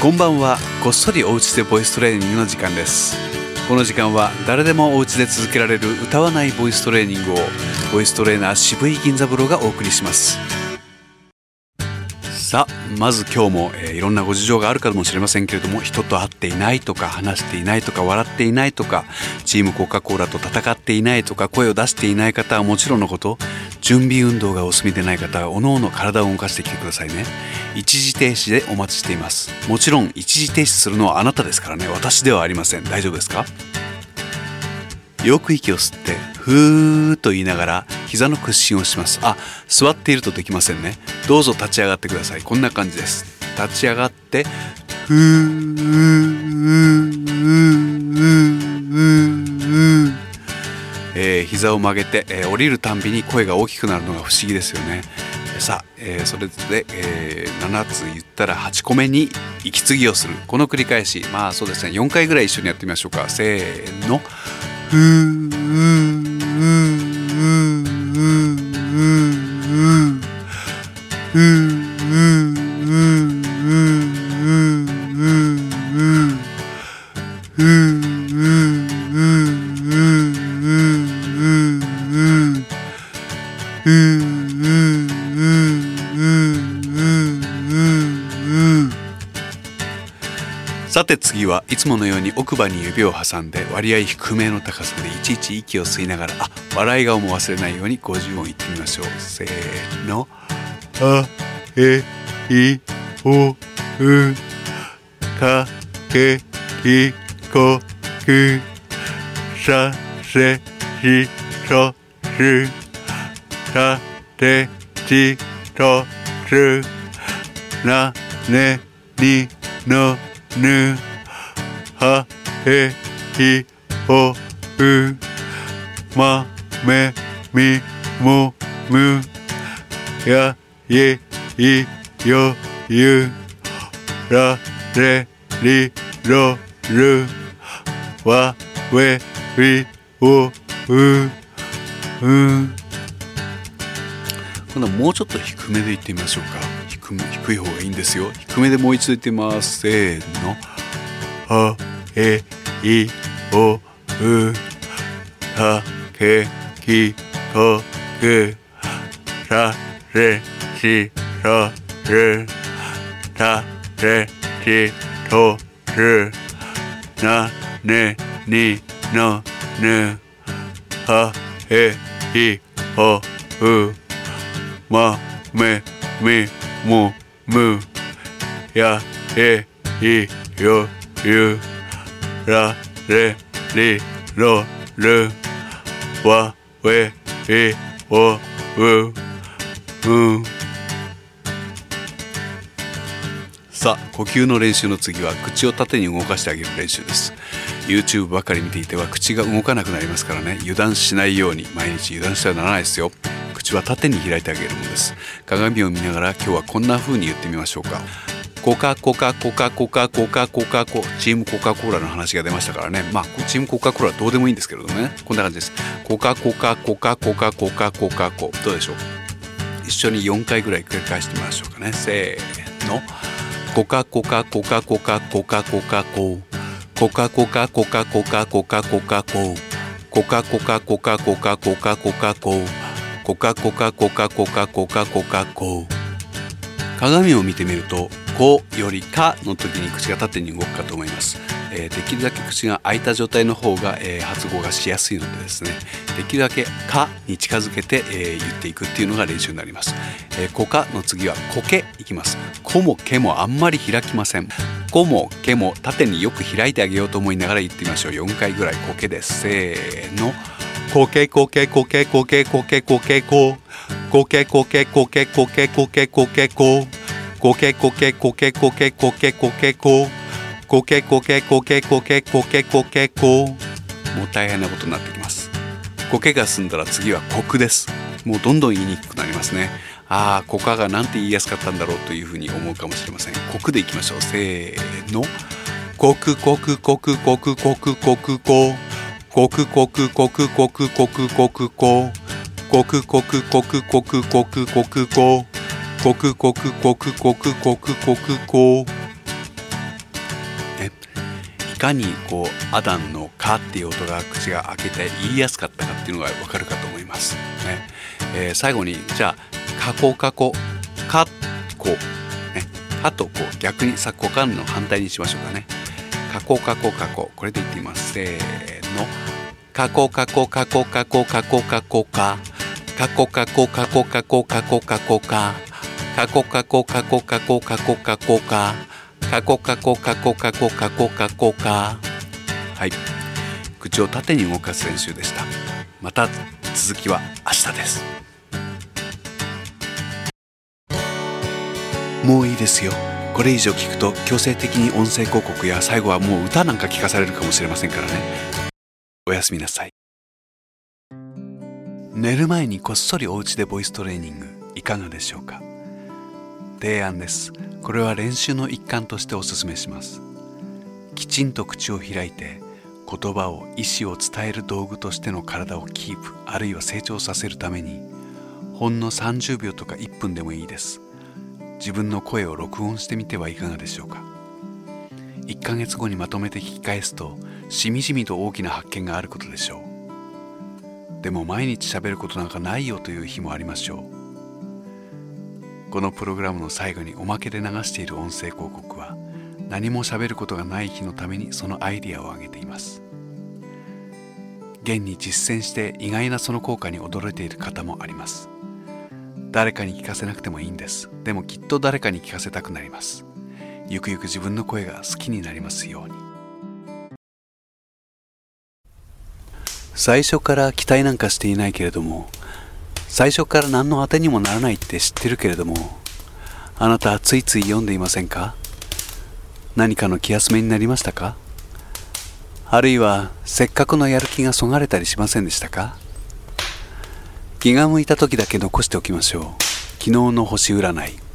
こんばんは。こっそりお家でボイストレーニングの時間です。この時間は誰でもお家で続けられる歌わないボイストレーニングをボイストレーナー渋井銀座風呂がお送りします。さあまず今日も、えー、いろんなご事情があるかもしれませんけれども人と会っていないとか話していないとか笑っていないとかチームコカ・コーラと戦っていないとか声を出していない方はもちろんのこと準備運動がお済みでない方はおのおの体を動かしてきてくださいね。一時停止でお待ちしています。もちろん一時停止するのはあなたですからね。私ではありません。大丈夫ですか？よく息を吸ってふーっと言いながら膝の屈伸をします。あ座っているとできませんね。どうぞ立ち上がってください。こんな感じです。立ち上がってふーえー、膝を曲げて、えー、降りるたんびに声が大きくなるのが不思議ですよね。さあ、えー、それで、えー、7つ言ったら8個目に息継ぎをする。この繰り返し。まあそうですね。4回ぐらい一緒にやってみましょうか。せーの。ふさて次はいつものように奥歯に指を挟んで割合低めの高さでいちいち息を吸いながらあ笑い顔も忘れないように50音言ってみましょう。せーの。あえいおうかけきこくさせしとすたてちとすなねにのぬはへひほう。まめみもむ。や ye i yo yu ra re li ro ru wa we wi o u. うん。今度はもうちょっと低めで言ってみましょうか。低低い方がいいんですよ。低めでもう一度言ってます。せーの。はえいおうたけきこくさせしとるたてしとるなねにのぬはへいほうまめみもむやえいよゆられりろる。わ we i o u う。んさあ呼吸の練習の次は口を縦に動かしてあげる練習です。YouTube ばかり見ていては口が動かなくなりますからね。油断しないように毎日油断してはならないですよ。口は縦に開いてあげるのです。鏡を見ながら今日はこんな風に言ってみましょうか。コカ・コカ・コカ・コカ・コカ・コカ・コチームコカ・コーラの話が出ましたからね。まあチームコカ・コーラはどうでもいいんですけれどもね。こんな感じです。コカ・コカ・コカ・コカ・コカ・コカ・コ。どうでしょう？一緒に4回ぐらい繰り返してみましょうかね。せーの。コカ・コカ・コカ・コカ・コカ・コカ・コ。コカ・コカ・コカ・コカ・コカ・コカ・コ。コカ・コカ・コカ・コカ・コカ・コカ・ココ。コカ・コカ・コカ・コカ・コカ・コ。カ・コ鏡を見てみると「こ」より「か」の時に口が縦に動くかと思います、えー、できるだけ口が開いた状態の方が、えー、発語がしやすいのでですね。できるだけ「か」に近づけて、えー、言っていくっていうのが練習になります「えー、こか」の次は「こけ」いきます「こ」も「け」もあんまり開きません「こ」も「け」も縦によく開いてあげようと思いながら言ってみましょう。4回ぐらい「こけ」ですせーの「こけこけこけこけこけこけこ」コケコケコケコケコケコケココケコケコケコケコケコケココケコケコケコケコケコケコもう大変なことになってきますコケが済んだら次はコクですもうどんどん言いにくくなりますねああコカがなんて言いやすかったんだろうというふうに思うかもしれませんコクでいきましょうせーのコクコクコクコクコクコクココクコクコクコクコクコクココクコクコクコクコクコクココクコクコクコクコクコクコかにこうアダンの「か」っていう音が口が開けて言いやすかったかっていうのがわかるかと思います。ねえー、最後にじゃあ「かこかこ」「か」「こ」ね「か」とこう逆にさこかんの反対にしましょうかね。かこかこかここれで言ってみますせーのかこかこかこかこかこかこかかこかこかこかこかこかこかかこかこかこかこかこかこかかこかこかこかこかこかこかはい口を縦に動かす練習でしたまた続きは明日ですもういいですよこれ以上聞くと強制的に音声広告や最後はもう歌なんか聞かされるかもしれませんからねおやすみなさい。寝る前にこっそりお家でボイストレーニングいかがでしょうか？提案です。これは練習の一環としてお勧めします。きちんと口を開いて言葉を意思を伝える道具としての体をキープあるいは成長させるためにほんの30秒とか1分でもいいです。自分の声を録音してみてはいかがでしょうか？1ヶ月後にまとめて聞き返すとしみじみと大きな発見があることでしょう。でも毎日喋ることなんかないよという日もありましょう。このプログラムの最後におまけで流している音声広告は何も喋ることがない日のためにそのアイディアを挙げています。現に実践して意外なその効果に驚いている方もあります。誰かに聞かせなくてもいいんです。でもきっと誰かに聞かせたくなります。ゆくゆく自分の声が好きになりますように。最初から期待なんかしていないけれども最初から何の当てにもならないって知ってるけれどもあなたついつい読んでいませんか？何かの気休めになりましたか？あるいはせっかくのやる気がそがれたりしませんでしたか？気が向いた時だけ残しておきましょう。昨日の星占い。